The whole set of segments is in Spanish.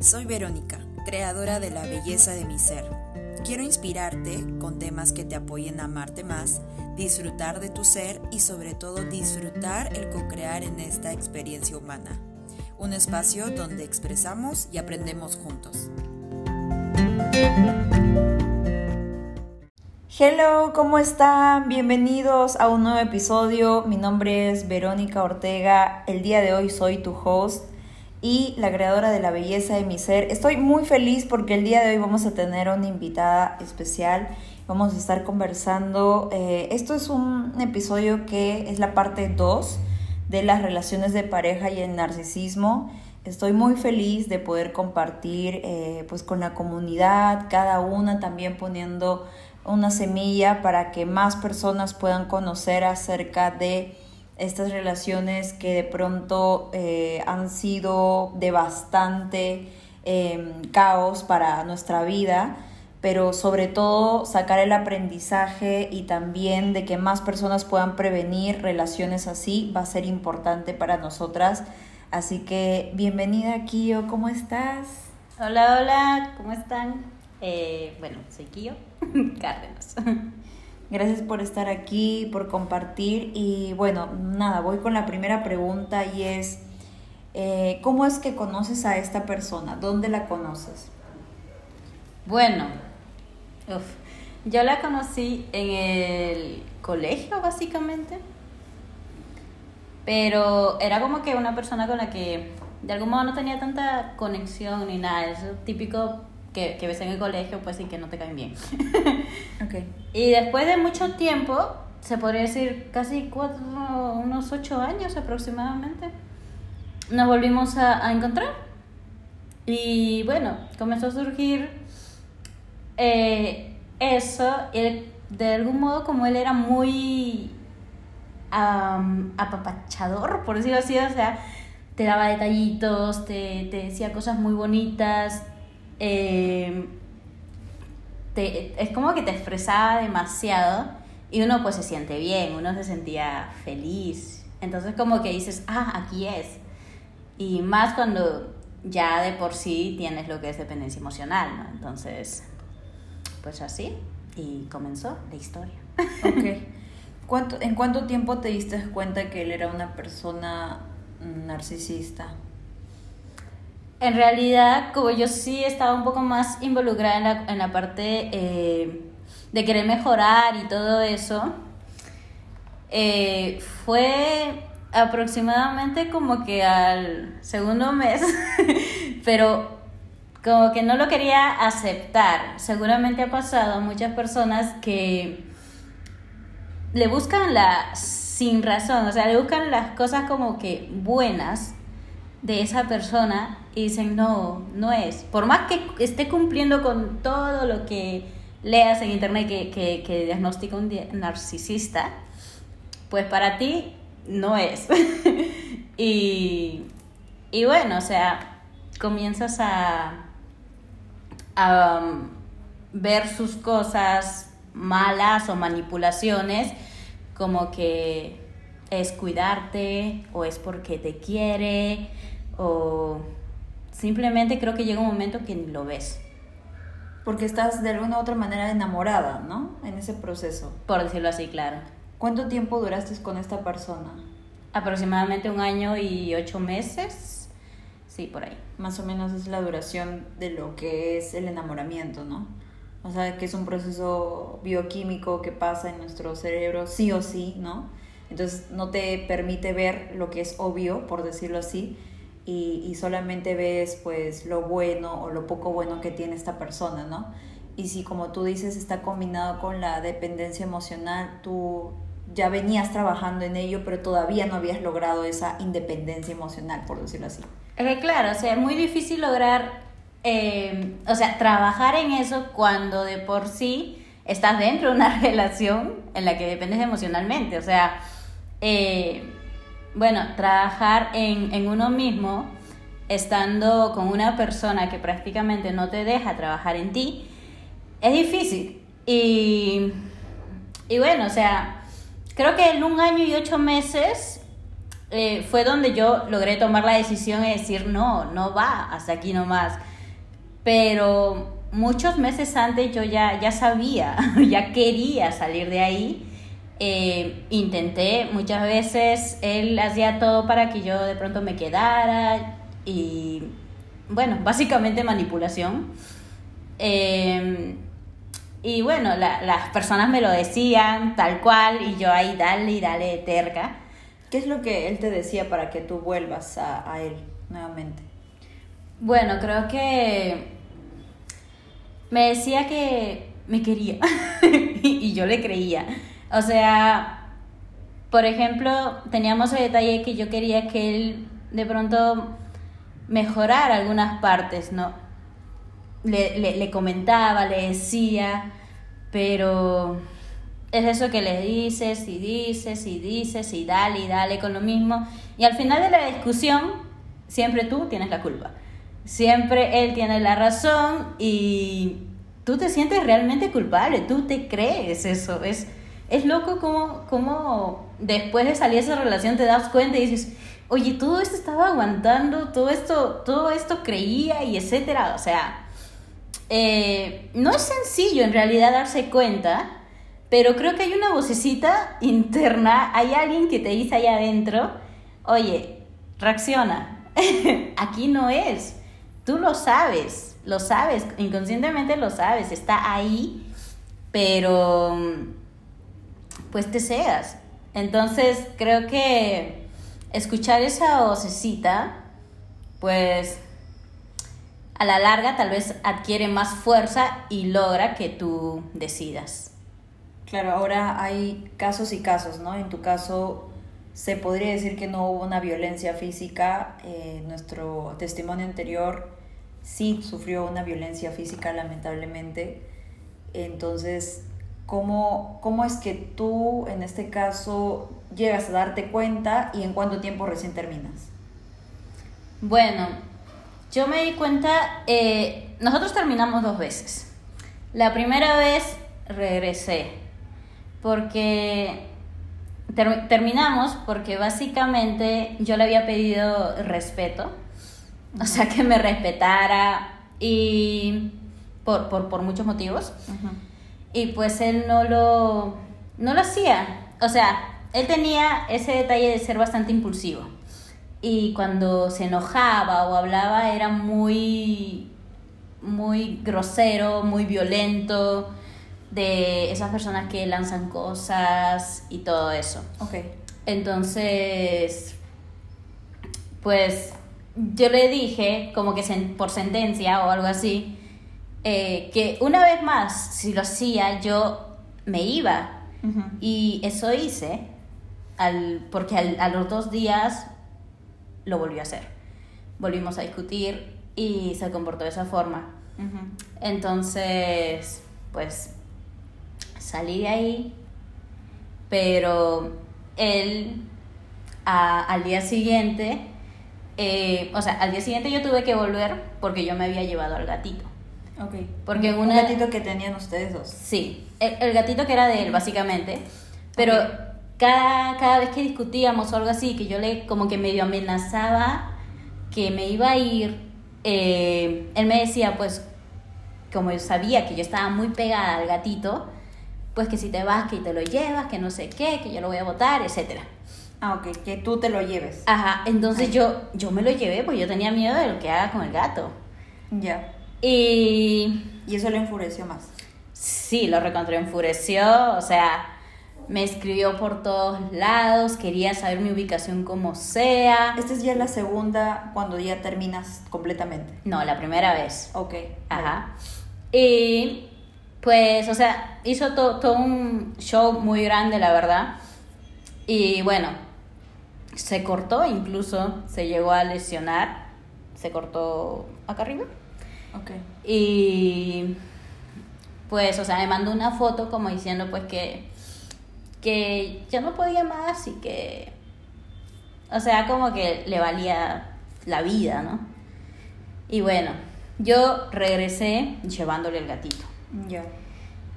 Soy Verónica, creadora de la belleza de mi ser. Quiero inspirarte con temas que te apoyen a amarte más, disfrutar de tu ser y sobre todo disfrutar el co-crear en esta experiencia humana. Un espacio donde expresamos y aprendemos juntos. Hello, ¿cómo están? Bienvenidos a un nuevo episodio. Mi nombre es Verónica Ortega. El día de hoy soy tu host y la creadora de la belleza de mi ser. Estoy muy feliz porque el día de hoy vamos a tener una invitada especial. Vamos a estar conversando. Eh, esto es un episodio que es la parte 2 de las relaciones de pareja y el narcisismo. Estoy muy feliz de poder compartir eh, pues con la comunidad, cada una también poniendo una semilla para que más personas puedan conocer acerca de estas relaciones que de pronto eh, han sido de bastante em, caos para nuestra vida, pero sobre todo sacar el aprendizaje y también de que más personas puedan prevenir relaciones así va a ser importante para nosotras. Así que bienvenida Kio, ¿cómo estás? Hola, hola, ¿cómo están? Eh, bueno, soy Kio Cárdenas. Gracias por estar aquí, por compartir y bueno, nada, voy con la primera pregunta y es, eh, ¿cómo es que conoces a esta persona? ¿Dónde la conoces? Bueno, yo la conocí en el colegio básicamente, pero era como que una persona con la que de algún modo no tenía tanta conexión ni nada, es típico que, que ves en el colegio, pues y que no te caen bien. okay. Y después de mucho tiempo, se podría decir casi cuatro, unos ocho años aproximadamente, nos volvimos a, a encontrar. Y bueno, comenzó a surgir eh, eso. Él, de algún modo, como él era muy apapachador, por decirlo así, o sea, te daba detallitos, te, te decía cosas muy bonitas, eh, es como que te expresaba demasiado y uno pues se siente bien, uno se sentía feliz. Entonces como que dices, ah, aquí es. Y más cuando ya de por sí tienes lo que es dependencia emocional, ¿no? Entonces, pues así, y comenzó la historia. Ok. ¿Cuánto, ¿En cuánto tiempo te diste cuenta que él era una persona narcisista? En realidad, como yo sí estaba un poco más involucrada en la, en la parte eh, de querer mejorar y todo eso, eh, fue aproximadamente como que al segundo mes, pero como que no lo quería aceptar. Seguramente ha pasado a muchas personas que le buscan la sin razón, o sea, le buscan las cosas como que buenas de esa persona y dicen, no, no es. Por más que esté cumpliendo con todo lo que leas en internet que, que, que diagnostica un narcisista, pues para ti no es. y, y bueno, o sea, comienzas a, a um, ver sus cosas malas o manipulaciones como que es cuidarte o es porque te quiere o simplemente creo que llega un momento que ni lo ves. Porque estás de alguna u otra manera enamorada, ¿no? En ese proceso. Por decirlo así, claro. ¿Cuánto tiempo duraste con esta persona? Aproximadamente un año y ocho meses. Sí, por ahí. Más o menos es la duración de lo que es el enamoramiento, ¿no? O sea, que es un proceso bioquímico que pasa en nuestro cerebro sí o sí, ¿no? Entonces no te permite ver lo que es obvio, por decirlo así, y, solamente ves pues lo bueno o lo poco bueno que tiene esta persona, ¿no? Y si como tú dices está combinado con la dependencia emocional, tú ya venías trabajando en ello, pero todavía no habías logrado esa independencia emocional, por decirlo así. Que claro, o sea, es muy difícil lograr, eh, o sea, trabajar en eso cuando de por sí estás dentro de una relación en la que dependes emocionalmente, o sea, eh, bueno, trabajar en, uno mismo, estando con una persona que prácticamente no te deja trabajar en ti, es difícil. Y, bueno, o sea, creo que en un año y ocho meses eh, fue donde yo logré tomar la decisión de decir, no, no va, hasta aquí nomás. Pero muchos meses antes yo ya, ya sabía, ya quería salir de ahí. Eh, intenté muchas veces, él hacía todo para que yo de pronto me quedara y bueno, básicamente manipulación. Eh, y bueno, las personas me lo decían tal cual y yo ahí dale y dale terca. ¿Qué es lo que él te decía para que tú vuelvas a, a él nuevamente? Bueno, creo que me decía que me quería y yo le creía. O sea, por ejemplo, teníamos el detalle que yo quería que él de pronto mejorara algunas partes, ¿no? Le, le, comentaba, le decía, pero es eso que le dices y dices y dices y dale y dale con lo mismo. Y al final de la discusión, siempre tú tienes la culpa. Siempre él tiene la razón y tú te sientes realmente culpable, tú te crees eso. Es, es loco como, después de salir de esa relación te das cuenta y dices, oye, todo esto estaba aguantando, todo esto, todo esto creía y etcétera. O sea, eh, no es sencillo en realidad darse cuenta, pero creo que hay una vocecita interna, hay alguien que te dice allá adentro, oye, reacciona, aquí no es, tú lo sabes, lo sabes, inconscientemente lo sabes, está ahí, pero pues te seas. Entonces creo que escuchar esa vocecita, pues a la larga tal vez adquiere más fuerza y logra que tú decidas. Claro, ahora hay casos y casos, ¿no? En tu caso, se podría decir que no hubo una violencia física. Eh, nuestro testimonio anterior sí sufrió una violencia física, lamentablemente. Entonces, ¿cómo, ¿cómo es que tú, en este caso, llegas a darte cuenta y en cuánto tiempo recién terminas? Bueno, yo me di cuenta, eh, nosotros terminamos dos veces. La primera vez regresé, porque terminamos porque básicamente yo le había pedido respeto, o sea, que me respetara y por, por, por muchos motivos. Y pues él no lo, no lo hacía. O sea, él tenía ese detalle de ser bastante impulsivo y cuando se enojaba o hablaba era muy muy grosero, muy violento, de esas personas que lanzan cosas y todo eso. Ok. Entonces, pues yo le dije, como que por sentencia o algo así, eh, que una vez más, si lo hacía, yo me iba. Y eso hice, al, porque a los dos días lo volvió a hacer. Volvimos a discutir y se comportó de esa forma. Entonces, pues salí de ahí, pero él al día siguiente, eh, o sea, al día siguiente yo tuve que volver porque yo me había llevado al gatito. Ok. Porque un gatito que tenían ustedes dos. Sí, el, gatito que era de él, básicamente. Pero cada, cada vez que discutíamos o algo así, que yo le como que medio amenazaba que me iba a ir, eh, él me decía, pues, como yo sabía que yo estaba muy pegada al gatito, pues que si te vas, que te lo llevas, que no sé qué, que yo lo voy a votar, etc. Ah, ok, que tú te lo lleves. Ajá, entonces yo, yo me lo llevé, pues yo tenía miedo de lo que haga con el gato. Ya. Y... Y eso le enfureció más. Sí, lo recontra enfureció, o sea, me escribió por todos lados, quería saber mi ubicación como sea. Esta es ya la segunda cuando ya terminas completamente. No, la primera vez. Ok. Ajá. Y pues, o sea, hizo todo un show muy grande, la verdad. Y bueno, se cortó incluso, se llegó a lesionar, se cortó acá arriba. Ok. Y pues, o sea, me mandó una foto como diciendo pues que que ya no podía más y que, o sea, como que le valía la vida, ¿no? Y bueno, yo regresé llevándole el gatito. Ya.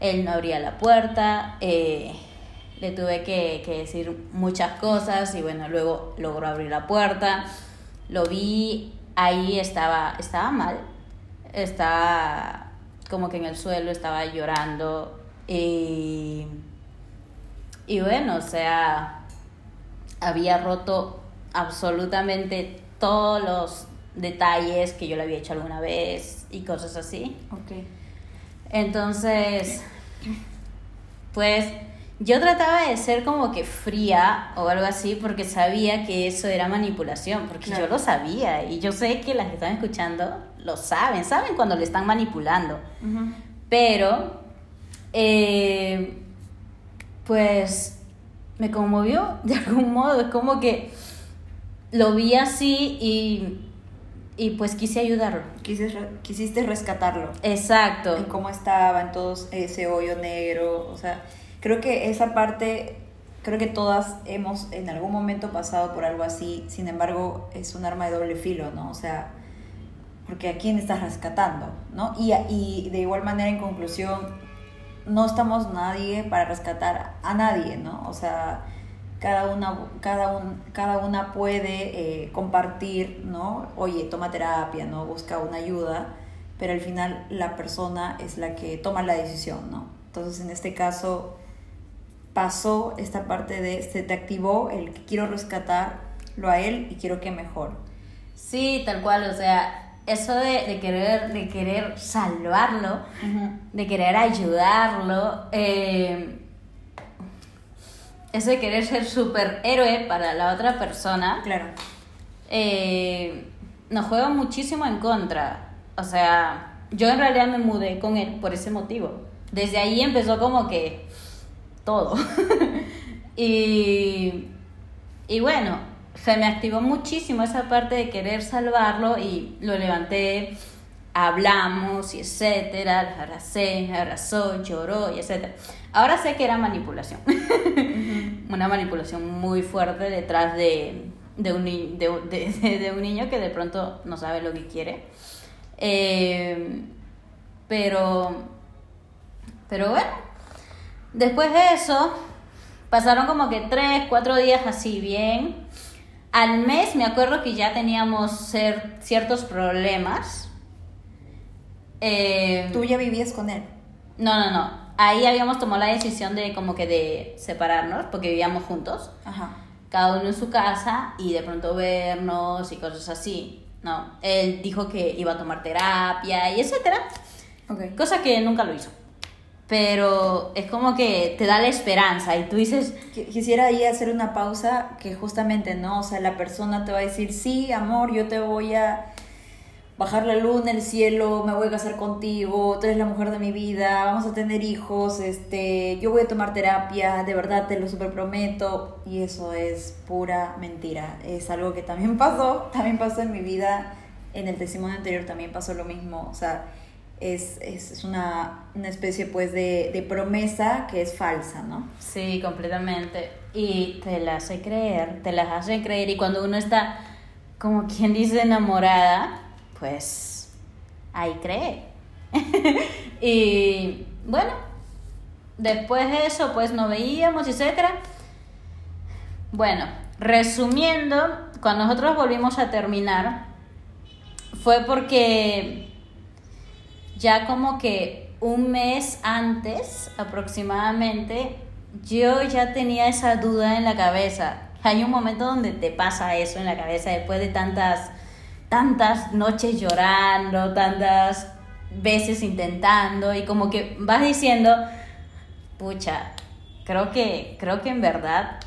Él no abría la puerta, eh, le tuve que, que decir muchas cosas y bueno, luego logró abrir la puerta, lo vi, ahí estaba, estaba mal, estaba como que en el suelo, estaba llorando y, y bueno, o sea, había roto absolutamente todos los detalles que yo le había hecho alguna vez y cosas así. Ok. Entonces, pues yo trataba de ser como que fría o algo así porque sabía que eso era manipulación, porque Claro. yo lo sabía y yo sé que las que están escuchando lo saben, saben cuando le están manipulando. Pero, eh, pues, me conmovió de algún modo. Es como que lo vi así y, y pues quise ayudarlo. Quisiste, quisiste rescatarlo. Exacto. En cómo estaba, en todo ese hoyo negro. O sea, creo que esa parte, creo que todas hemos en algún momento pasado por algo así. Sin embargo, es un arma de doble filo, ¿no? O sea, porque a quién estás rescatando, ¿no? Y, y de igual manera, en conclusión, no estamos nadie para rescatar a nadie, ¿no? O sea, cada una, cada un, cada una puede eh, compartir, ¿no? Oye, toma terapia, ¿no? Busca una ayuda, pero al final la persona es la que toma la decisión, ¿no? Entonces, en este caso, pasó esta parte de, se te activó el que quiero rescatarlo a él y quiero que mejore. Sí, tal cual, o sea, eso de, de querer, de querer salvarlo, de querer ayudarlo, eh, eso de querer ser superhéroe para la otra persona, Claro. eh, nos juega muchísimo en contra. O sea, yo en realidad me mudé con él por ese motivo. Desde ahí empezó como que todo. y, y bueno, se me activó muchísimo esa parte de querer salvarlo y lo levanté, hablamos y etcétera, abracé, me abrazó, lloró y etcétera. Ahora sé que era manipulación. Una manipulación muy fuerte detrás de, de, un, de, de- de- de un niño que de pronto no sabe lo que quiere. Eh, pero, pero bueno, después de eso, pasaron como que tres, cuatro días así bien. Al mes me acuerdo que ya teníamos cer- ciertos problemas. Eh, Tú ya vivías con él. no, no, no. Ahí habíamos tomado la decisión de como que de separarnos porque vivíamos juntos, Ajá. cada uno en su casa y de pronto vernos y cosas así. No, él dijo que iba a tomar terapia y etcétera, Ok. cosa que nunca lo hizo. Pero es como que te da la esperanza y tú dices, Qui- Quisiera ahí hacer una pausa que justamente, ¿no? O sea, la persona te va a decir, sí, amor, yo te voy a bajar la luna, el cielo, me voy a casar contigo, tú eres la mujer de mi vida, vamos a tener hijos, este, yo voy a tomar terapia, de verdad te lo super prometo. Y eso es pura mentira. Es algo que también pasó, también pasó en mi vida, en el testimonio anterior también pasó lo mismo. O sea, es, es, una, una especie pues de, de promesa que es falsa, ¿no? sí, completamente. Y te las hace creer, te las hace creer. Y cuando uno está, como quien dice, enamorada, pues ahí cree. y bueno, después de eso, pues nos veíamos, etcétera. Bueno, resumiendo, cuando nosotros volvimos a terminar, fue porque ya como que un mes antes aproximadamente, yo ya tenía esa duda en la cabeza. Hay un momento donde te pasa eso en la cabeza después de tantas, tantas noches llorando, tantas veces intentando y como que vas diciendo, pucha, creo que, creo que en verdad,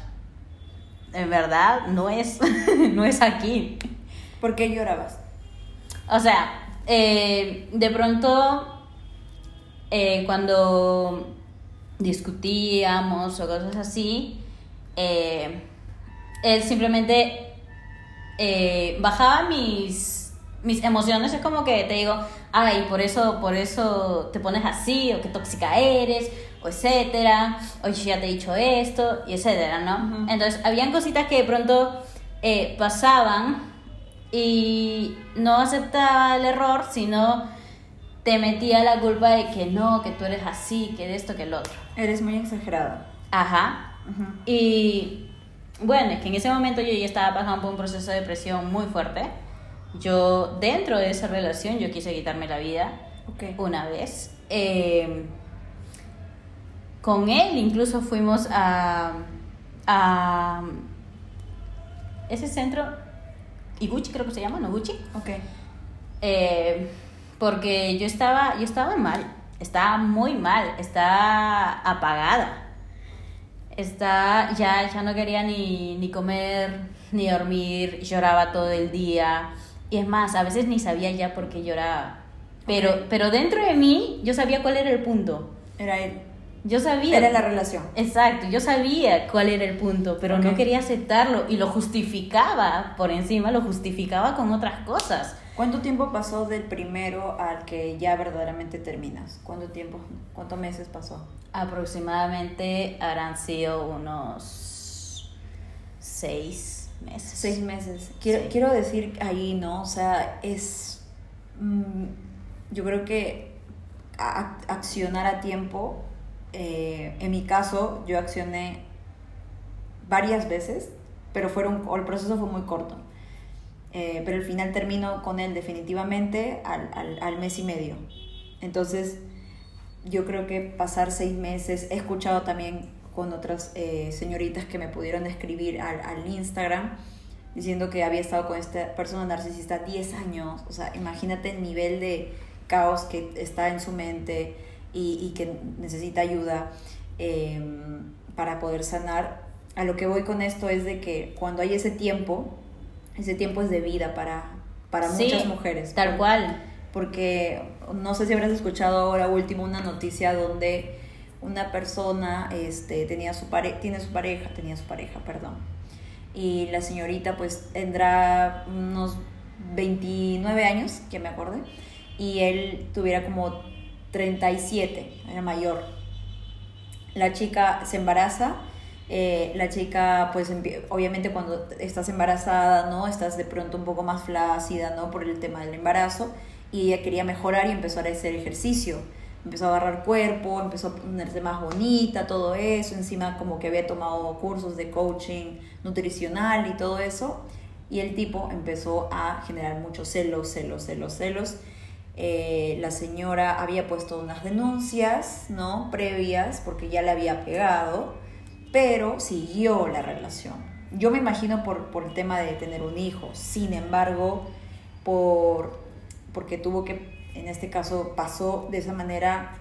en verdad no es, no es aquí. ¿Por qué llorabas? O sea, eh, de pronto, eh, cuando discutíamos o cosas así, eh, él simplemente bajaba mis, mis emociones. Es como que te digo, ay, por eso, por eso te pones así, o qué tóxica eres, o etcétera, o yo ya te he dicho esto, y etcétera, ¿no? Entonces, habían cositas que de pronto pasaban y no aceptaba el error, sino te metía la culpa de que no, que tú eres así, que de esto, que el otro. Eres muy exagerada. Ajá. Y bueno, es que en ese momento yo ya estaba pasando por un proceso de depresión muy fuerte. Yo, dentro de esa relación, yo quise quitarme la vida una vez. Eh, con él incluso fuimos a, a ese centro, Iguchi creo que se llama, ¿no? Gucci. Ok. Eh, porque yo estaba, yo estaba mal, estaba muy mal, estaba apagada. Está, ya, ya no quería ni, ni comer, ni dormir, lloraba todo el día. Y es más, a veces ni sabía ya por qué lloraba. Pero, pero dentro de mí, yo sabía cuál era el punto. Era él. Yo sabía. Era la relación. Exacto, yo sabía cuál era el punto, pero no quería aceptarlo y lo justificaba por encima, lo justificaba con otras cosas. ¿Cuánto tiempo pasó del primero al que ya verdaderamente terminas? ¿Cuánto tiempo, cuántos meses pasó? Aproximadamente habrán sido unos seis meses. Seis meses. Quiero, quiero decir ahí, ¿no? O sea, es... Mm, yo creo que accionar a tiempo eh, en mi caso, yo accioné varias veces, pero fueron, el proceso fue muy corto. Eh, pero al final termino con él definitivamente al, al, al, mes y medio. Entonces, yo creo que pasar seis meses, he escuchado también con otras eh, señoritas que me pudieron escribir al, al, Instagram diciendo que había estado con esta persona narcisista 10 años. O sea, imagínate el nivel de caos que está en su mente y, que necesita ayuda em, para poder sanar. A lo que voy con esto es de que cuando hay ese tiempo, ese tiempo es de vida para, para muchas mujeres. Tal cual. Porque no sé si habrás escuchado ahora último una noticia donde una persona este, tenía su pare tiene su pareja, tenía su pareja, perdón. Y la señorita pues tendrá unos 29 años, que me acordé, y él tuviera como 37, era mayor. La chica se embaraza, eh, la chica pues obviamente cuando estás embarazada, ¿no? Estás de pronto un poco más flácida, ¿no? Por el tema del embarazo y ella quería mejorar y empezó a hacer ejercicio. Empezó a agarrar cuerpo, empezó a ponerse más bonita, todo eso. Encima como que había tomado cursos de coaching nutricional y todo eso. Y el tipo empezó a generar muchos celos, celos, celos, celos eh, la señora había puesto unas denuncias, ¿no? Previas, porque ya le había pegado, pero siguió la relación. Yo me imagino por, por el tema de tener un hijo, sin embargo, por, porque tuvo que, en este caso pasó de esa manera,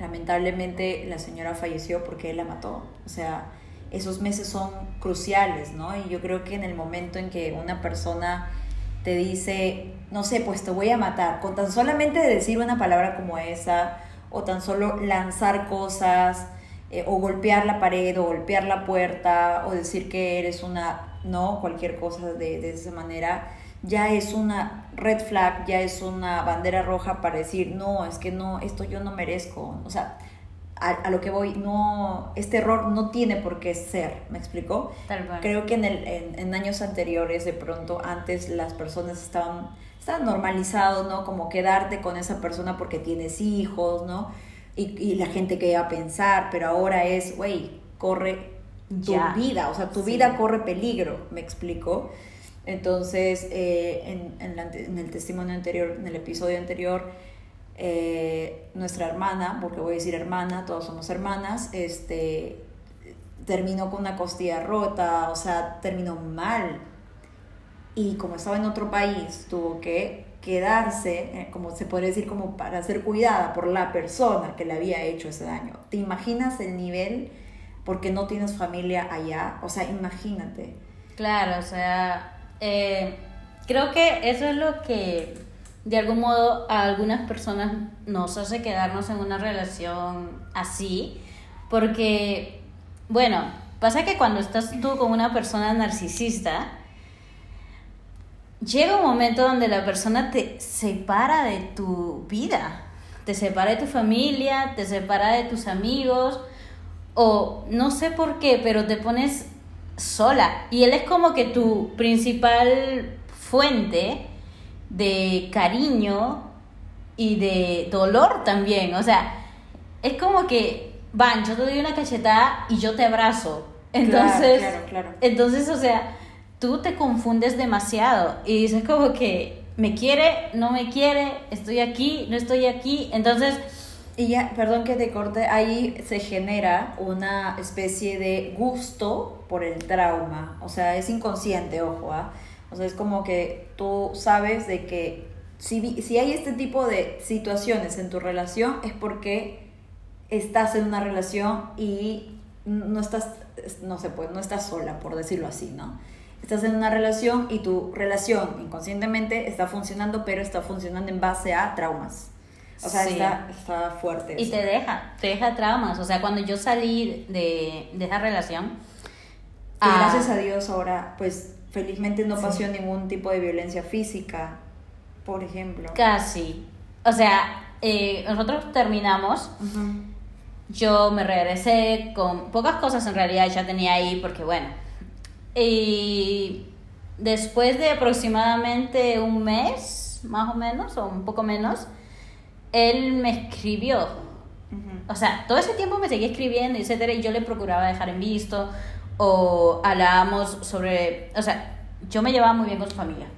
lamentablemente la señora falleció porque él la mató. O sea, esos meses son cruciales, ¿no? Y yo creo que en el momento en que una persona te dice, no sé, pues te voy a matar, con tan solamente decir una palabra como esa, o tan solo lanzar cosas, eh, o golpear la pared, o golpear la puerta, o decir que eres una, no, cualquier cosa de, de esa manera, ya es una red flag, ya es una bandera roja para decir, no, es que no, esto yo no merezco. O sea, a, lo que voy, no, este error no tiene por qué ser, ¿me explicó? Creo que en, el, en, años anteriores, de pronto, antes las personas estaban, estaban normalizados, ¿no? Como quedarte con esa persona porque tienes hijos, ¿no? Y, y la gente que iba a pensar, pero ahora es, güey, corre tu vida, o sea, tu vida corre peligro, ¿me explicó? Entonces, eh, en, en, en el testimonio anterior, en el episodio anterior, eh, nuestra hermana, porque voy a decir hermana, todos somos hermanas, este, terminó con una costilla rota, o sea, terminó mal. Y como estaba en otro país, tuvo que quedarse, eh, como se puede decir, como para ser cuidada por la persona que le había hecho ese daño. ¿Te imaginas el nivel porque no tienes familia allá? O sea, imagínate. Claro, o sea, eh, creo que eso es lo que de algún modo a algunas personas nos hace quedarnos en una relación así, porque, bueno, pasa que cuando estás tú con una persona narcisista, llega un momento donde la persona te separa de tu vida, te separa de tu familia, te separa de tus amigos, o no sé por qué, pero te pones sola. Y él es como que tu principal fuente de cariño y de dolor también. O sea, es como que, van, yo te doy una cachetada y yo te abrazo, Entonces, claro, claro. entonces, o sea, tú te confundes demasiado y dices como que me quiere, no me quiere, estoy aquí, no estoy aquí. Entonces, Y ya, perdón que te corte, ahí se genera una especie de gusto por el trauma. O sea, es inconsciente, ojo, ¿ah? O sea, es como que tú sabes de que si, si hay este tipo de situaciones en tu relación es porque estás en una relación y no estás, no sé, pues no estás sola, por decirlo así, ¿no? Estás en una relación y tu relación inconscientemente está funcionando, pero está funcionando en base a traumas. O sea, Sí. está, está fuerte. y te deja, te deja traumas. O sea, cuando yo salí de, de esa relación... Que ah, gracias a Dios ahora, pues felizmente no pasó ningún tipo de violencia física, por ejemplo. Casi. O sea, eh, nosotros terminamos. Yo me regresé con pocas cosas en realidad ya tenía ahí porque bueno. Y después de aproximadamente un mes, más o menos, o un poco menos, él me escribió. O sea, todo ese tiempo me seguía escribiendo, etcétera, y yo le procuraba dejar en visto o hablábamos sobre, o sea, yo me llevaba muy bien con su familia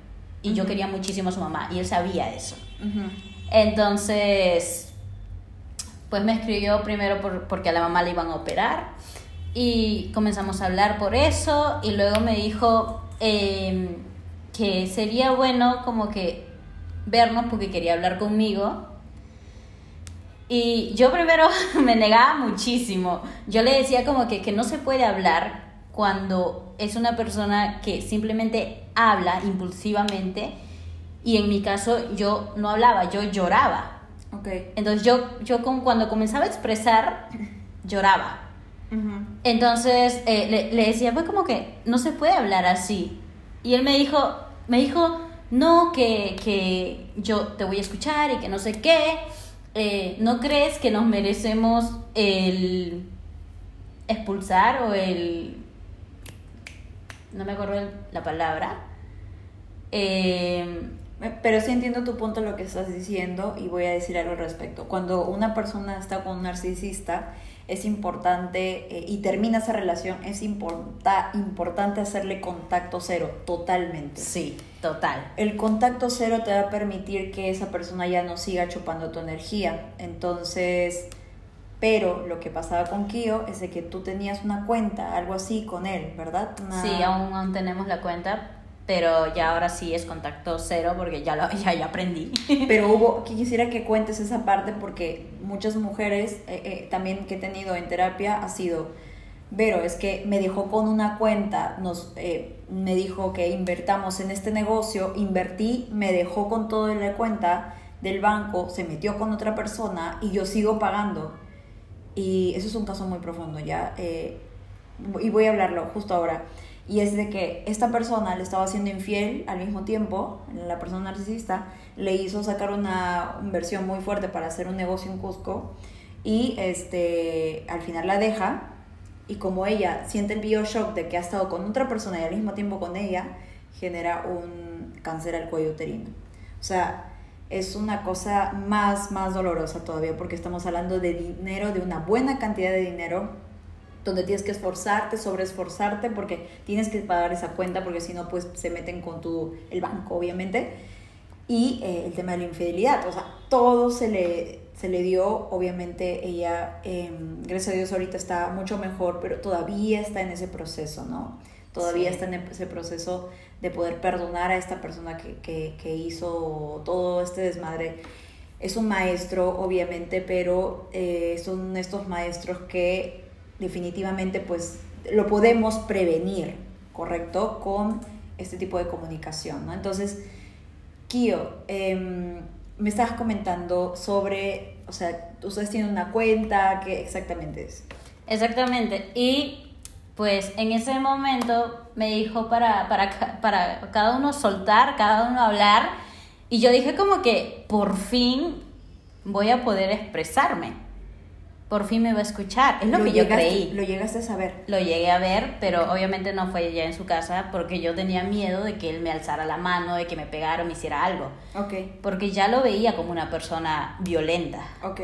y yo quería muchísimo a su mamá y él sabía eso. Entonces, pues me escribió primero por- porque a la mamá le iban a operar y comenzamos a hablar por eso y luego me dijo em, que sería bueno como que vernos porque quería hablar conmigo. Y yo primero me negaba muchísimo. Yo le decía como que, que no se puede hablar cuando es una persona que simplemente habla impulsivamente y en mi caso yo no hablaba, yo lloraba. Ok. Entonces yo, yo con- cuando comenzaba a expresar, lloraba. Entonces eh, le, le decía, pues como que no se puede hablar así. Y él me dijo, me dijo, no, que, que yo te voy a escuchar y que no sé qué. Eh, ¿No crees que nos merecemos el expulsar o el... No me acuerdo la palabra. Eh, Eh, Pero sí entiendo tu punto lo que estás diciendo y voy a decir algo al respecto. Cuando una persona está con un narcisista, es importante, eh, y termina esa relación, es importa- importante hacerle contacto cero, totalmente. sí, total. El contacto cero te va a permitir que esa persona ya no siga chupando tu energía. Entonces, pero lo que pasaba con Kio es de que tú tenías una cuenta, algo así con él, ¿verdad? Una- Sí, aún, aún tenemos la cuenta, pero ya ahora sí es contacto cero porque ya lo ya, ya aprendí. Pero hubo, quisiera que cuentes esa parte porque muchas mujeres eh, eh, también que he tenido en terapia ha sido, Vero, es que me dejó con una cuenta, nos, eh, me dijo que invertamos en este negocio, invertí, me dejó con todo en la cuenta del banco, se metió con otra persona y yo sigo pagando. Y eso es un caso muy profundo, ya. eh, y voy a hablarlo justo ahora. Y es de que esta persona le estaba siendo infiel al mismo tiempo, la persona narcisista, le hizo sacar una inversión muy fuerte para hacer un negocio en Cusco y este, al final la deja y como ella siente el bioshock de que ha estado con otra persona y al mismo tiempo con ella, genera un cáncer al cuello uterino. O sea, es una cosa más, más dolorosa todavía porque estamos hablando de dinero, de una buena cantidad de dinero donde tienes que esforzarte, sobreesforzarte porque tienes que pagar esa cuenta porque si no pues se meten con tu el banco obviamente y eh, el tema de la infidelidad, o sea, todo se le, se le dio, obviamente ella, eh, gracias a Dios ahorita está mucho mejor, pero todavía está en ese proceso, ¿no? Todavía Sí. está en ese proceso de poder perdonar a esta persona que, que, que hizo todo este desmadre. Es un maestro, obviamente, pero eh, son estos maestros que definitivamente pues lo podemos prevenir, ¿correcto? Con este tipo de comunicación, ¿no? Entonces, Kio, em, me estabas comentando sobre, o sea, ustedes tienen una cuenta, ¿qué exactamente es? Exactamente. Y pues en ese momento me dijo para, para, para cada uno soltar, cada uno hablar. Y yo dije como que por fin voy a poder expresarme. Por fin me va a escuchar. Es lo, que yo creí. Lo llegaste a saber. Lo llegué a ver, pero obviamente no fue ya en su casa porque yo tenía miedo de que él me alzara la mano, de que me pegara o me hiciera algo. Ok, Porque ya lo veía como una persona violenta. ok.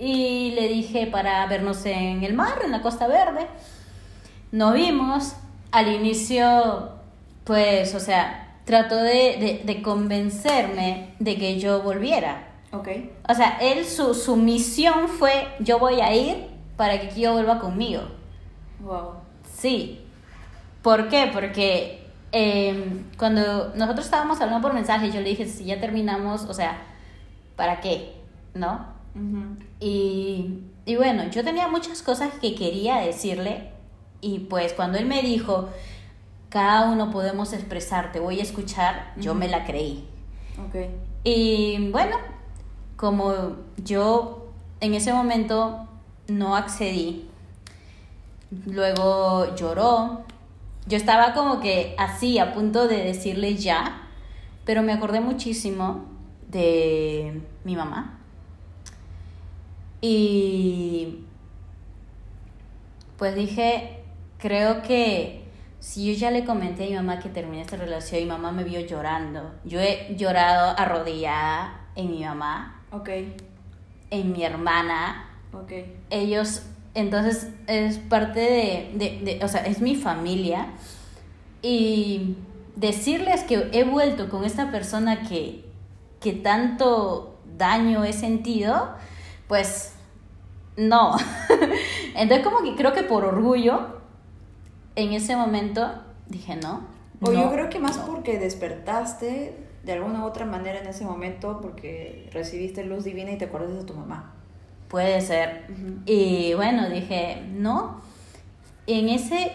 Y le dije para vernos en el mar, en la Costa Verde. Nos vimos, al inicio, pues, o sea, trató de, de, de convencerme de que yo volviera. Ok. O sea, él, su, su misión fue, yo voy a ir para que Kio vuelva conmigo. Wow. Sí. ¿Por qué? Porque eh, cuando nosotros estábamos hablando por mensaje, yo le dije, si ya terminamos, o sea, ¿para qué? ¿No? Y, y bueno, yo tenía muchas cosas que quería decirle y pues cuando él me dijo, cada uno podemos expresar, te voy a escuchar, yo me la creí. Y bueno, como yo en ese momento no accedí, luego lloró, yo estaba como que así a punto de decirle ya, pero me acordé muchísimo de mi mamá. Y pues dije, creo que si yo ya le comenté a mi mamá que terminé esta relación y mi mamá me vio llorando, yo he llorado arrodillada en mi mamá, Ok. en mi hermana, Ok. ellos, entonces es parte de, de, de- o sea, es mi familia y decirles que he vuelto con esta persona que, que tanto daño he sentido, pues no. Entonces como que creo que por orgullo, en ese momento dije no. O no, yo creo que más no". porque despertaste de alguna u otra manera en ese momento porque recibiste luz divina y te acuerdas de tu mamá. Puede ser. Y bueno, dije, no. En ese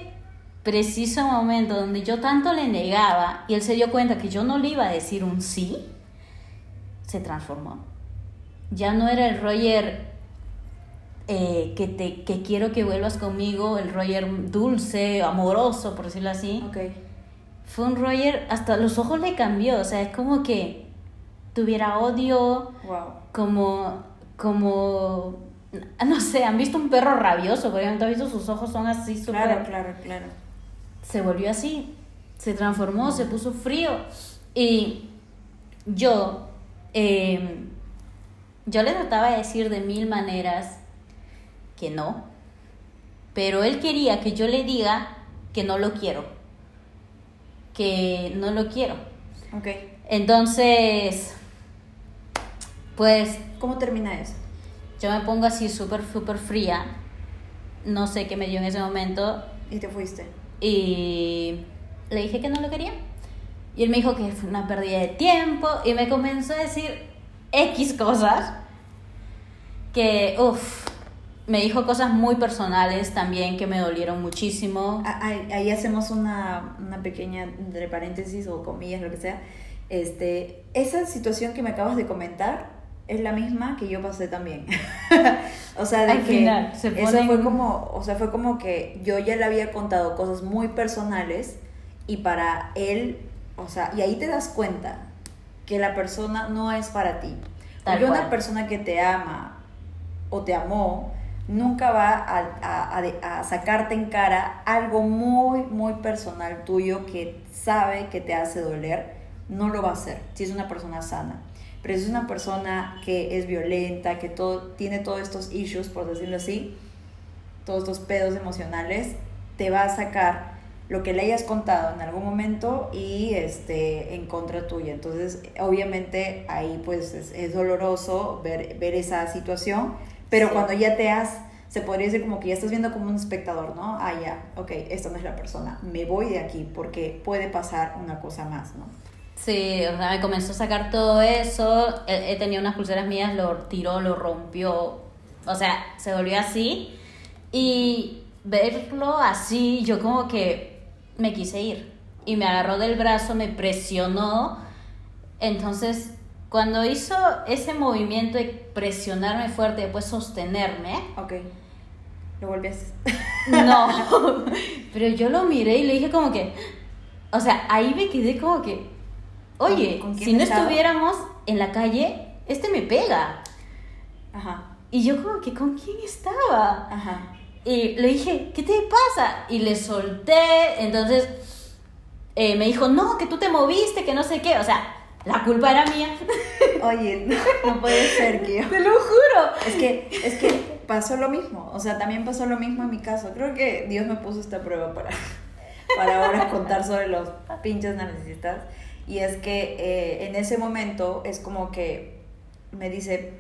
preciso momento donde yo tanto le negaba y él se dio cuenta que yo no le iba a decir un sí, se transformó. Ya no era el Roger eh, que, te, que quiero que vuelvas conmigo, el Roger dulce, amoroso, por decirlo así. Fue un Roger, hasta los ojos le cambió, o sea, es como que tuviera odio, Wow. como, como, no sé, han visto un perro rabioso, por ejemplo, han visto sus ojos son así súper... Claro, claro, claro. Se volvió así, se transformó, se puso frío. Y yo, eh, yo le trataba de decir de mil maneras que no, pero él quería que yo le diga que no lo quiero, que no lo quiero. Ok. Entonces, pues ¿Cómo termina eso? yo me pongo así súper, súper fría. No sé qué me dio en ese momento. Y te fuiste. Y le dije que no lo quería. Y él me dijo que fue una pérdida de tiempo. Y me comenzó a decir X cosas. Que, uff, me dijo cosas muy personales también que me dolieron muchísimo. Ah, Ahí, ahí hacemos una, una pequeña, entre paréntesis o comillas, lo que sea. Este, esa situación que me acabas de comentar es la misma que yo pasé también. o sea, de Al que final, se eso ponen- fue como, o sea, fue como que yo ya le había contado cosas muy personales y para él, o sea, y ahí te das cuenta que la persona no es para ti. Tal Porque cual. una persona que te ama o te amó nunca va a, a- a sacarte en cara algo muy, muy personal tuyo que sabe que te hace doler, no lo va a hacer si es una persona sana. Pero si es una persona que es violenta, que todo, tiene todos estos issues, por decirlo así, todos estos pedos emocionales, te va a sacar lo que le hayas contado en algún momento y este en contra tuya. Entonces, obviamente ahí pues es, es doloroso ver, ver esa situación, pero Sí. cuando ya te has, se podría decir como que ya estás viendo como un espectador, ¿no? Ah, ya, ok, esta no es la persona, me voy de aquí porque puede pasar una cosa más, ¿no? Sí, o sea, me comenzó a sacar todo eso. He, he tenido unas pulseras mías, lo tiró, lo rompió. O sea, se volvió así. Y verlo así, yo como que me quise ir. Y me agarró del brazo, me presionó. Entonces, cuando hizo ese movimiento de presionarme fuerte y después sostenerme, Ok, lo volvías. no. Pero yo lo miré y le dije como que, o sea, ahí me quedé como que, oye, ¿Con- con quién si no estaba? estuviéramos en la calle, este me pega. Ajá, Y yo como que, ¿con quién estaba? ajá. Y le dije, ¿qué te pasa? Y le solté, entonces eh, me dijo, no, que tú te moviste, que no sé qué. O sea, la culpa era mía. Oye, no, puede ser yo... Te lo juro. Es que, es que pasó lo mismo. O sea, también pasó lo mismo en mi caso. Creo que Dios me puso esta prueba para, para ahora contar sobre los pinches narcisistas. Y es que eh, en ese momento es como que me dice,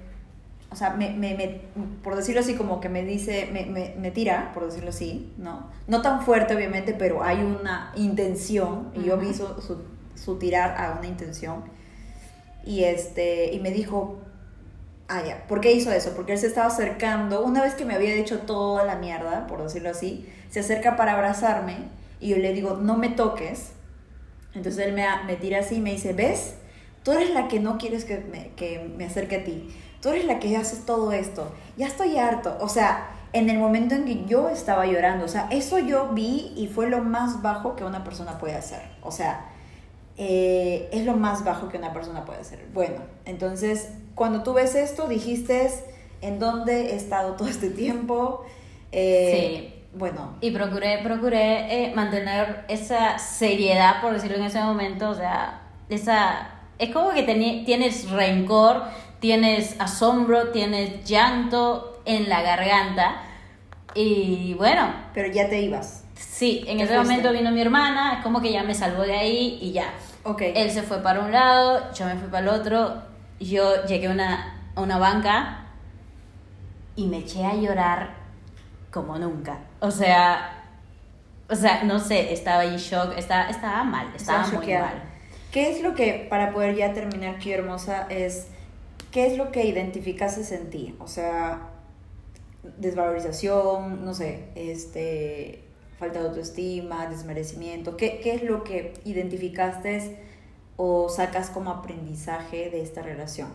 o sea, me, me, me, por decirlo así, como que me dice, me, me, tira, por decirlo así, ¿no? No tan fuerte, obviamente, pero hay una intención, y yo vi su, su, su, tirar a una intención, y, este, y me dijo, ah, ¿por qué hizo eso? Porque él se estaba acercando, una vez que me había hecho toda la mierda, por decirlo así, se acerca para abrazarme, y yo le digo, no me toques, entonces él me, me tira así y me dice, ¿ves? Tú eres la que no quieres que me, que me acerque a ti tú eres la que haces todo esto, ya estoy harto. O sea, en el momento en que yo estaba llorando, o sea, eso yo vi y fue lo más bajo que una persona puede hacer. O sea, eh, es lo más bajo que una persona puede hacer. Bueno, entonces, cuando tú ves esto, dijiste, ¿en dónde he estado todo este tiempo? Eh, sí. Bueno. Y procuré, procuré eh, mantener esa seriedad, por decirlo en ese momento, o sea, esa... Es como que tienes rencor tienes asombro, tienes llanto en la garganta. Y bueno. Pero ya te ibas. Sí, en ese momento vino mi hermana, es como que ya me salvó de ahí y ya. Ok. Él se fue para un lado, yo me fui para el otro, yo llegué a una, a una banca y me eché a llorar como nunca. O sea, o sea, no sé, estaba en shock, estaba, estaba mal, estaba muy mal. ¿Qué es lo que, para poder ya terminar, qué hermosa, es ¿qué es lo que identificaste en ti? O sea, desvalorización, no sé, este, falta de autoestima, desmerecimiento. ¿Qué, qué es lo que identificaste o sacas como aprendizaje de esta relación?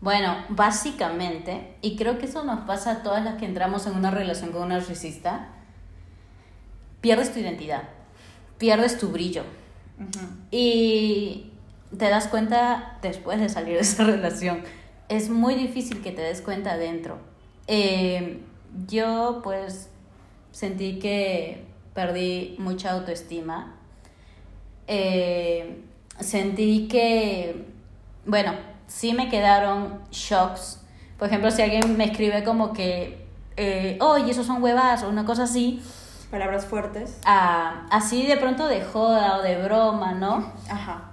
Bueno, básicamente, y creo que eso nos pasa a todas las que entramos en una relación con un narcisista, pierdes tu identidad, pierdes tu brillo. Y te das cuenta después de salir de esa relación. Es muy difícil que te des cuenta adentro. Eh, yo pues sentí que perdí mucha autoestima. Eh, sentí que, bueno, sí me quedaron shocks. Por ejemplo, si alguien me escribe como que, eh, oye, esos son huevas o una cosa así. Palabras fuertes. Ah, así de pronto de joda o de broma, ¿no? Ajá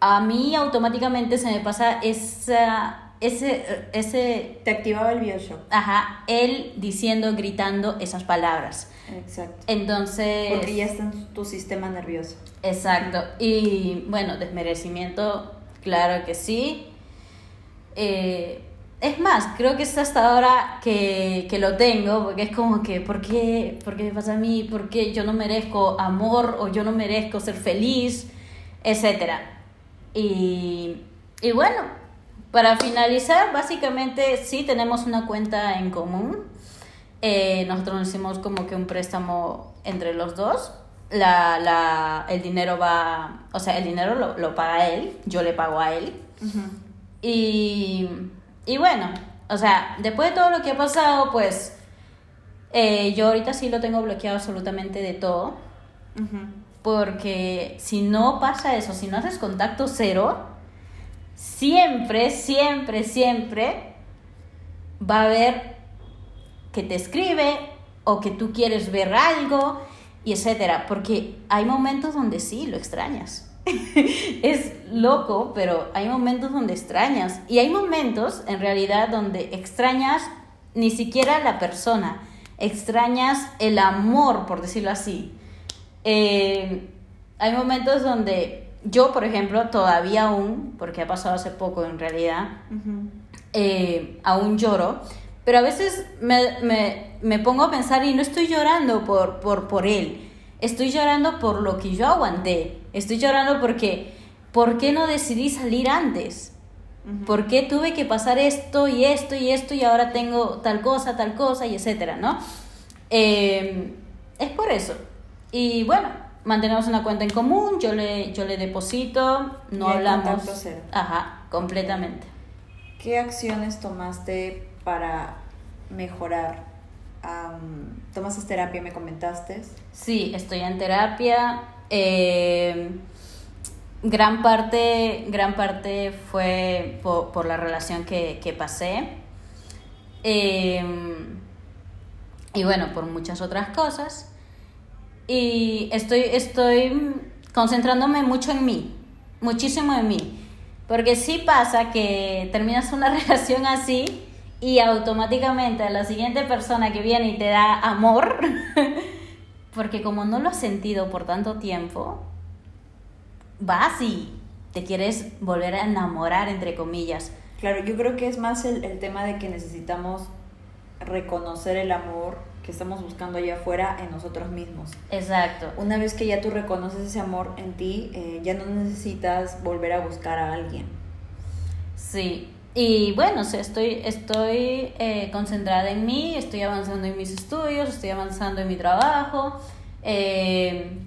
a mí automáticamente se me pasa esa, ese, ese... Te activaba el Bioshock. Ajá, él diciendo, gritando esas palabras. Exacto. Entonces... Porque ya está en tu sistema nervioso. Exacto. Y bueno, desmerecimiento, claro que sí. Eh, es más, creo que es hasta ahora que, que, lo tengo, porque es como que, ¿por qué? ¿por qué me pasa a mí? ¿Por qué yo no merezco amor o yo no merezco ser feliz? Etcétera. Y, y bueno, para finalizar, básicamente sí tenemos una cuenta en común. Eh, nosotros nos hicimos como que un préstamo entre los dos. La, la, el dinero va, o sea, el dinero lo, lo paga él, yo le pago a él. y, y bueno, o sea, después de todo lo que ha pasado, pues eh, yo ahorita sí lo tengo bloqueado absolutamente de todo porque si no pasa eso, si no haces contacto cero, siempre, siempre, siempre va a haber que te escribe o que tú quieres ver algo y etcétera, porque hay momentos donde sí lo extrañas. es loco, pero hay momentos donde extrañas y hay momentos en realidad donde extrañas ni siquiera la persona, extrañas el amor, por decirlo así. Eh, hay momentos donde yo, por ejemplo, todavía aún, porque ha pasado hace poco en realidad, eh, aún lloro, pero a veces me, pongo a pensar y no estoy llorando por, por, por él, estoy llorando por lo que yo aguanté, estoy llorando porque, ¿por qué no decidí salir antes? ¿Por qué tuve que pasar esto y esto y esto y ahora tengo tal cosa, tal cosa y etcétera, ¿no? Eh, es por eso. Y bueno, mantenemos una cuenta en común, yo le, yo le deposito, no hablamos. Cero. Ajá, completamente. ¿Qué acciones tomaste para mejorar? ¿Tomas terapia, me comentaste? Sí, estoy en terapia. Eh, gran parte, gran parte fue por, la relación que, que pasé. Em, y bueno, por muchas otras cosas. Y estoy, estoy concentrándome mucho en mí, muchísimo en mí. Porque sí pasa que terminas una relación así y automáticamente la siguiente persona que viene y te da amor, porque como no lo has sentido por tanto tiempo, vas y te quieres volver a enamorar, entre comillas. Claro, yo creo que es más el, el tema de que necesitamos reconocer el amor que estamos buscando allá afuera en nosotros mismos. Exacto. Una vez que ya tú reconoces ese amor en ti, eh, ya no necesitas volver a buscar a alguien. Sí. Y bueno, estoy, estoy eh, concentrada en mí, estoy avanzando en mis estudios, estoy avanzando en mi trabajo. Eh,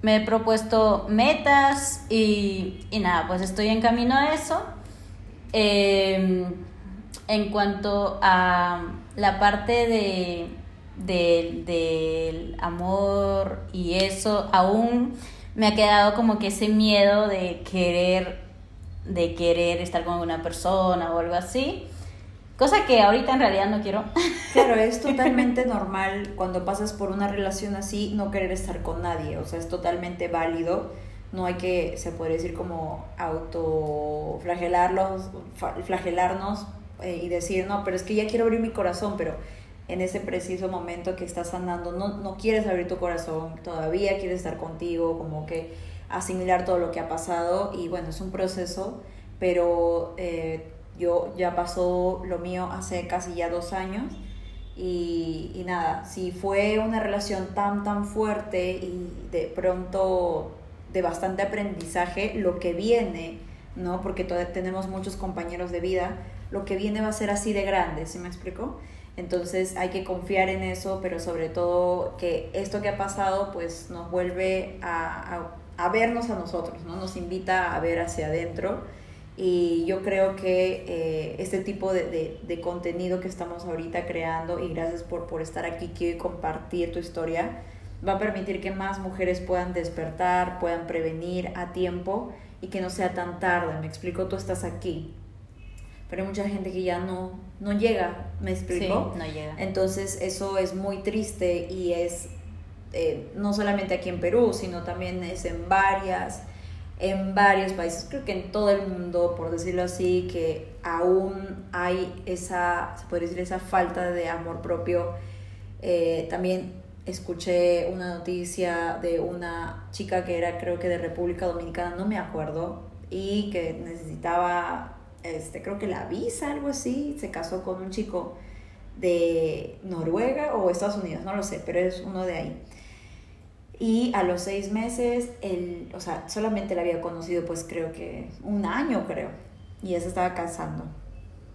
me he propuesto metas y, y, nada, pues estoy en camino a eso. en cuanto a la parte de del, amor y eso, aún me ha quedado como que ese miedo de querer, de querer estar con una persona o algo así. Cosa que ahorita en realidad no quiero. Claro, es totalmente normal cuando pasas por una relación así no querer estar con nadie. O sea, es totalmente válido. No hay que, se puede decir como autoflagelarlos, flagelarnos eh, y decir, no, pero es que ya quiero abrir mi corazón, pero en ese preciso momento que estás andando, no, no quieres abrir tu corazón, todavía quieres estar contigo, como que asimilar todo lo que ha pasado y bueno, es un proceso, pero eh, yo ya pasó lo mío hace casi ya dos años y, y, nada, si fue una relación tan, tan fuerte y de pronto de bastante aprendizaje, lo que viene, ¿no? Porque tenemos muchos compañeros de vida, lo que viene va a ser así de grande, ¿sí me explico? Entonces hay que confiar en eso, pero sobre todo que esto que ha pasado pues nos vuelve a, a, vernos a nosotros, ¿no? Nos invita a ver hacia adentro y yo creo que eh, este tipo de, de, de, contenido que estamos ahorita creando y gracias por, por estar aquí y compartir tu historia va a permitir que más mujeres puedan despertar, puedan prevenir a tiempo y que no sea tan tarde. Me explico, tú estás aquí, pero hay mucha gente que ya no, no llega, ¿me explico? Sí, no llega. Entonces eso es muy triste y es eh, no solamente aquí en Perú, sino también es en varias, en varios países, creo que en todo el mundo, por decirlo así, que aún hay esa, se puede decir, esa falta de amor propio. Eh, también escuché una noticia de una chica que era creo que de República Dominicana, no me acuerdo, y que necesitaba este, creo que la visa, algo así, se casó con un chico de Noruega o Estados Unidos, no lo sé, pero es uno de ahí. Y a los seis meses, él, o sea, solamente la había conocido pues creo que un año, creo, y ya se estaba casando.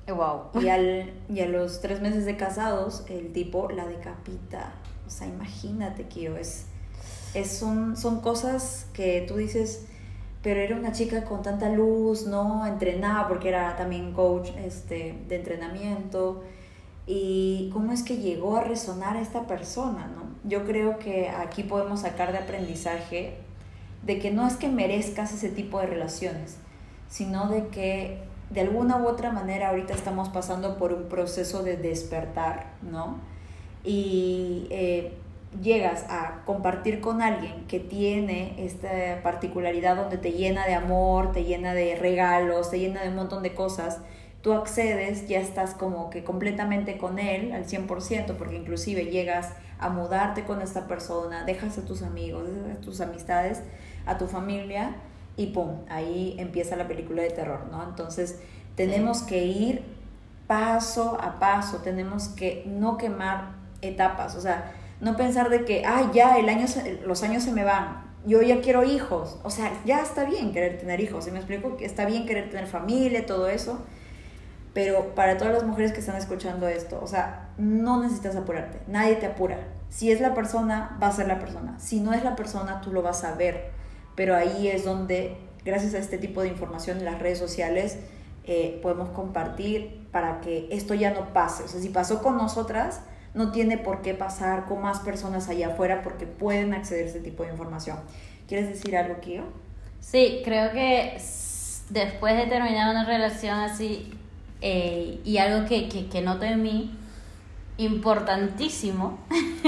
Wow. Y, al, y a los tres meses de casados, el tipo la decapita. O sea, imagínate, Kio, es, es son, son cosas que tú dices, pero era una chica con tanta luz, ¿no? Entrenada porque era también coach este, de entrenamiento. Y cómo es que llegó a resonar a esta persona, ¿no? Yo creo que aquí podemos sacar de aprendizaje de que no es que merezcas ese tipo de relaciones, sino de que de alguna u otra manera ahorita estamos pasando por un proceso de despertar, ¿no? Y eh, llegas a compartir con alguien que tiene esta particularidad donde te llena de amor, te llena de regalos, te llena de un montón de cosas, tú accedes, ya estás como que completamente con él al 100%, porque inclusive llegas a mudarte con esta persona, dejas a tus amigos, a tus amistades, a tu familia y pum, ahí empieza la película de terror, ¿no? Entonces tenemos que ir paso a paso, tenemos que no quemar etapas, o sea, no pensar de que, ay, ya, el año los años se me van, yo ya quiero hijos. O sea, ya está bien querer tener hijos, ¿sí me explico? Está bien querer tener familia, todo eso. Pero para todas las mujeres que están escuchando esto, o sea, no necesitas apurarte, nadie te apura. Si es la persona, va a ser la persona. Si no es la persona, tú lo vas a ver. Pero ahí es donde, gracias a este tipo de información en las redes sociales, eh, podemos compartir para que esto ya no pase. O sea, si pasó con nosotras, no tiene por qué pasar con más personas allá afuera porque pueden acceder a ese tipo de información. ¿Quieres decir algo, Kio? Sí, creo que después de terminar una relación así eh, y algo que, que, que noto en mí, importantísimo,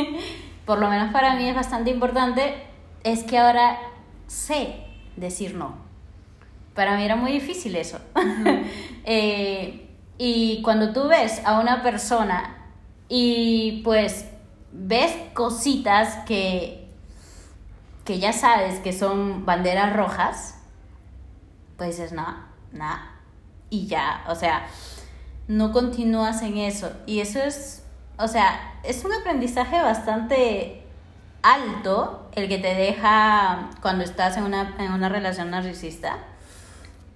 por lo menos para mí es bastante importante, es que ahora sé decir no. Para mí era muy difícil eso. Eh, y cuando tú ves a una persona y pues ves cositas que, que ya sabes que son banderas rojas, pues dices, no, nada. Y ya, o sea, no continúas en eso. Y eso es, o sea, es un aprendizaje bastante alto el que te deja cuando estás en una, en una relación narcisista.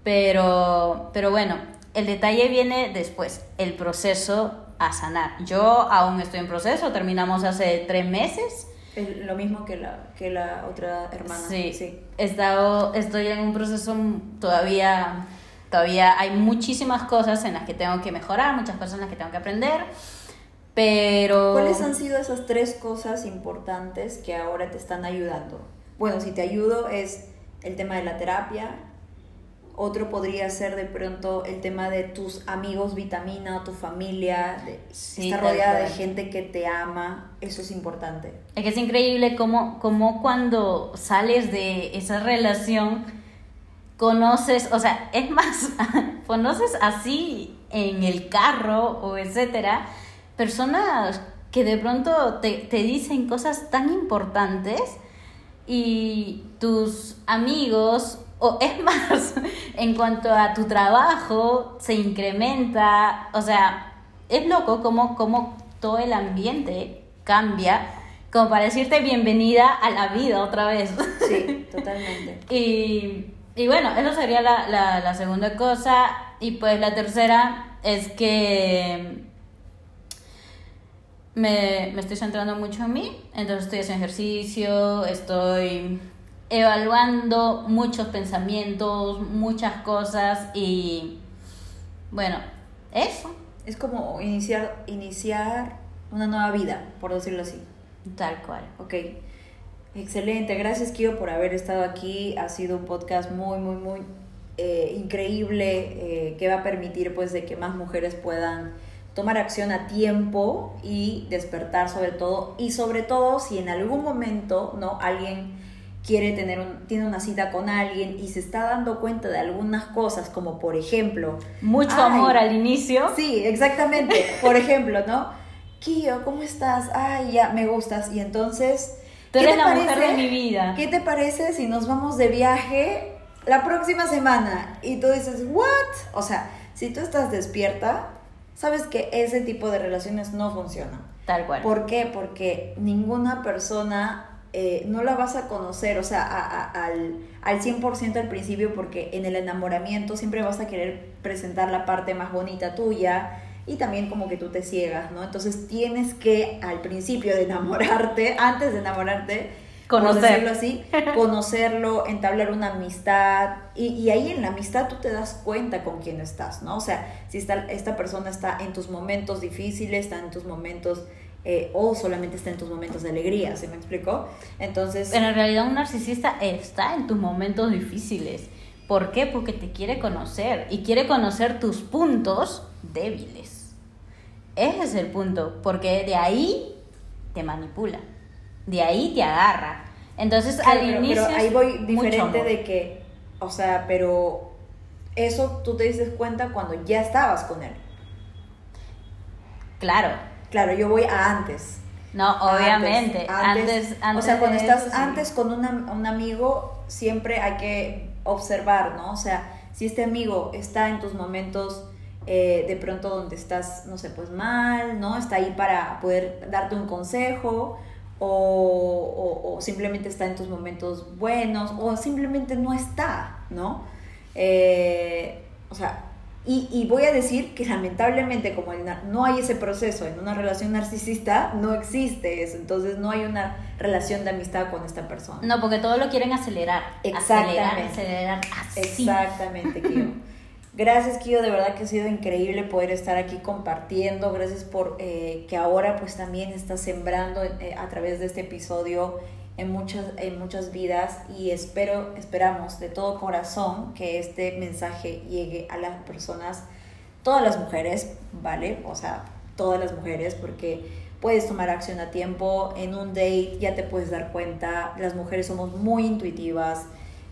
Pero, pero bueno, el detalle viene después, el proceso a sanar. Yo aún estoy en proceso, terminamos hace tres meses. lo mismo que la, que la otra hermana. Sí, sí. He estado, estoy en un proceso todavía, todavía hay muchísimas cosas en las que tengo que mejorar, muchas cosas en las que tengo que aprender, pero... ¿Cuáles han sido esas tres cosas importantes que ahora te están ayudando? Bueno, si te ayudo es el tema de la terapia, otro podría ser de pronto el tema de tus amigos vitamina, tu familia, de estar rodeada de gente que te ama, eso es importante. Es que es increíble cómo, cómo cuando sales de esa relación conoces, o sea, es más, conoces así en el carro o etcétera, personas que de pronto te, te dicen cosas tan importantes y tus amigos o es más, en cuanto a tu trabajo, se incrementa, o sea, es loco cómo, cómo todo el ambiente cambia, como para decirte bienvenida a la vida otra vez. Sí, totalmente. y, y bueno, eso sería la, la, la segunda cosa. Y pues la tercera es que me, me, estoy centrando mucho en mí, entonces estoy haciendo ejercicio, estoy evaluando muchos pensamientos, muchas cosas y bueno, eso. Es como iniciar, iniciar una nueva vida, por decirlo así. Tal cual. Ok. Excelente. Gracias, Kio, por haber estado aquí. Ha sido un podcast muy, muy, muy eh, increíble eh, que va a permitir pues de que más mujeres puedan tomar acción a tiempo y despertar sobre todo. Y sobre todo si en algún momento, ¿no? Alguien quiere tener un, tiene una cita con alguien y se está dando cuenta de algunas cosas, como por ejemplo... Mucho amor al inicio. Sí, exactamente. Por ejemplo, ¿no? Kio, ¿cómo estás? Ay, ya, me gustas. Y entonces... Tú eres la mujer de mi vida. ¿Qué te parece si nos vamos de viaje la próxima semana? Y tú dices, ¿what? O sea, si tú estás despierta, sabes que ese tipo de relaciones no funcionan. Tal cual. ¿Por qué? Porque ninguna persona eh, no la vas a conocer, o sea, al, al 100% al principio, porque en el enamoramiento siempre vas a querer presentar la parte más bonita tuya y también como que tú te ciegas, ¿no? Entonces tienes que al principio de enamorarte, antes de enamorarte, conocerlo así, conocerlo, entablar una amistad y, y, ahí en la amistad tú te das cuenta con quién estás, ¿no? O sea, si está, esta persona está en tus momentos difíciles, está en tus momentos eh, o solamente está en tus momentos de alegría, ¿se me explicó? Entonces... En realidad un narcisista está en tus momentos difíciles. ¿Por qué? Porque te quiere conocer y quiere conocer tus puntos débiles. Ese es el punto, porque de ahí te manipula, de ahí te agarra. Entonces al inicio... Pero ahí voy diferente de que, o sea, pero eso tú te dices cuenta cuando ya estabas con él. Claro, Claro, yo voy a antes. No, obviamente. Antes, antes, o sea, cuando estás antes con un amigo, siempre hay que observar, ¿no? O sea, si este amigo está en tus momentos eh, de pronto donde estás, no sé, pues mal, ¿no? Está ahí para poder darte un consejo. O, o, simplemente está en tus momentos buenos, o simplemente no está, ¿no? Eh, o sea, y, voy a decir que lamentablemente como no hay ese proceso en una relación narcisista, no existe eso. Entonces no hay una relación de amistad con esta persona. No, porque todo lo quieren acelerar. Exactamente. Acelerar, acelerar. Exactamente, Kio. Gracias, Kio. De verdad que ha sido increíble poder estar aquí compartiendo. Gracias por eh, que ahora pues también estás sembrando eh, a través de este episodio en muchas, en muchas vidas y espero, esperamos de todo corazón que este mensaje llegue a las personas, todas las mujeres, ¿vale? O sea, todas las mujeres, porque puedes tomar acción a tiempo, en un date ya te puedes dar cuenta, las mujeres somos muy intuitivas,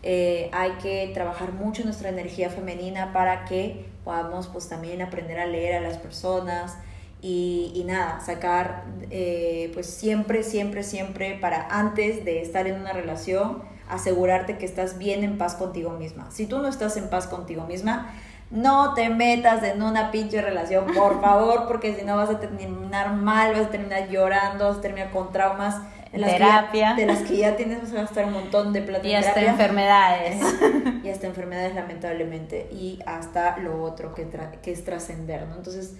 eh, hay que trabajar mucho nuestra energía femenina para que podamos pues también aprender a leer a las personas, y, nada, sacar eh, pues siempre, siempre, siempre para antes de estar en una relación, asegurarte que estás bien en paz contigo misma. Si tú no estás en paz contigo misma, no te metas en una pinche relación, por favor, porque si no vas a terminar mal, vas a terminar llorando, vas a terminar con traumas. En las terapia. de las que ya tienes, vas a gastar un montón de plata. Y hasta enfermedades. y hasta enfermedades, lamentablemente. Y hasta lo otro que, que es trascender, ¿no? Entonces,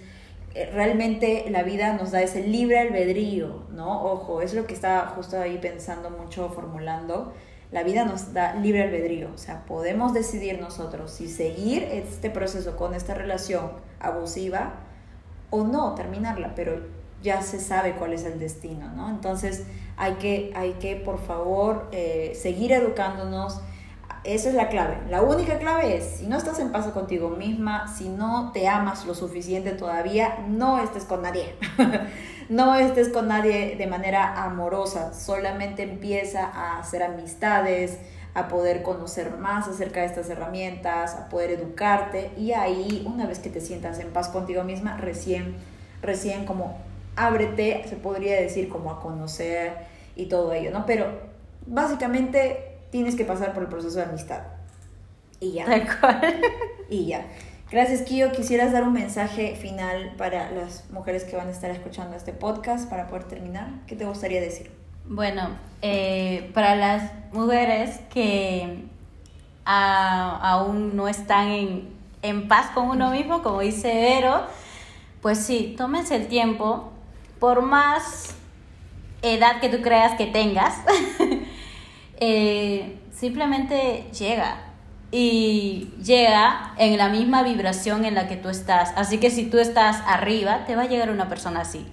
realmente la vida nos da ese libre albedrío, ¿no? Ojo, es lo que estaba justo ahí pensando mucho, formulando. La vida nos da libre albedrío, o sea, podemos decidir nosotros si seguir este proceso con esta relación abusiva o no, terminarla, pero ya se sabe cuál es el destino, ¿no? Entonces hay que, hay que por favor, eh, seguir educándonos, esa es la clave. La única clave es, si no estás en paz contigo misma, si no te amas lo suficiente todavía, no estés con nadie. no estés con nadie de manera amorosa. Solamente empieza a hacer amistades, a poder conocer más acerca de estas herramientas, a poder educarte y ahí, una vez que te sientas en paz contigo misma, recién, recién como ábrete, se podría decir como a conocer y todo ello, ¿no? Pero básicamente tienes que pasar por el proceso de amistad. Y ya. Tal cual. Y ya. Gracias, Kio. ¿Quisieras dar un mensaje final para las mujeres que van a estar escuchando este podcast para poder terminar? ¿Qué te gustaría decir? Bueno, eh, para las mujeres que aún no están en, en paz con uno mismo, como dice Vero, pues sí, tómense el tiempo, por más edad que tú creas que tengas, Eh, simplemente llega y llega en la misma vibración en la que tú estás. Así que si tú estás arriba, te va a llegar una persona así.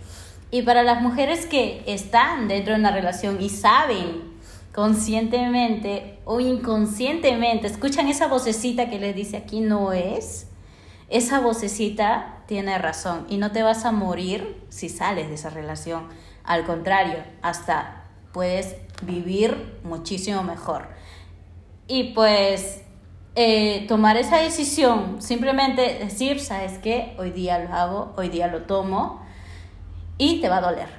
Y para las mujeres que están dentro de una relación y saben conscientemente o inconscientemente, escuchan esa vocecita que les dice aquí no es, esa vocecita tiene razón y no te vas a morir si sales de esa relación. Al contrario, hasta puedes vivir muchísimo mejor. Y pues eh, tomar esa decisión, simplemente decir, ¿sabes qué? Hoy día lo hago, hoy día lo tomo y te va a doler.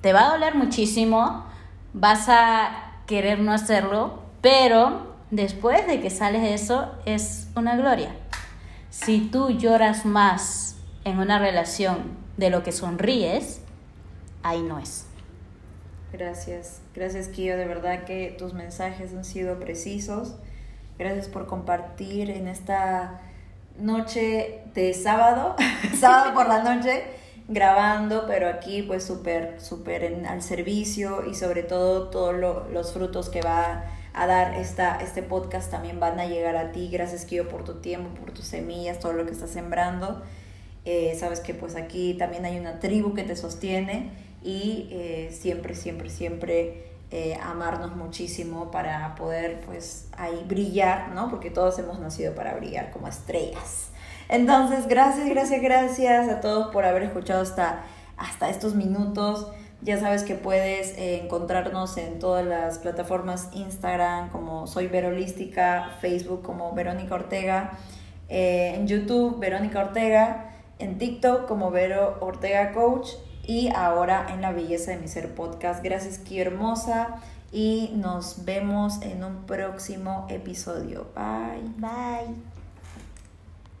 Te va a doler muchísimo, vas a querer no hacerlo, pero después de que sales de eso es una gloria. Si tú lloras más en una relación de lo que sonríes, ahí no es. Gracias, gracias Kio, de verdad que tus mensajes han sido precisos. Gracias por compartir en esta noche de sábado, sábado por la noche, grabando, pero aquí pues súper, súper al servicio y sobre todo todos los frutos que va a dar esta, este podcast también van a llegar a ti. Gracias Kio por tu tiempo, por tus semillas, todo lo que estás sembrando. Eh, sabes que pues aquí también hay una tribu que te sostiene y eh, siempre, siempre, siempre eh, amarnos muchísimo para poder pues ahí brillar, ¿no? Porque todos hemos nacido para brillar como estrellas. Entonces, gracias, gracias, gracias a todos por haber escuchado hasta, hasta estos minutos. Ya sabes que puedes eh, encontrarnos en todas las plataformas Instagram como Soy Verolística, Facebook como Verónica Ortega, en YouTube Verónica Ortega, en TikTok como Vero Ortega Coach y ahora en La Belleza de mi Ser podcast. Gracias, Kio Hermosa. Y nos vemos en un próximo episodio. Bye. Bye.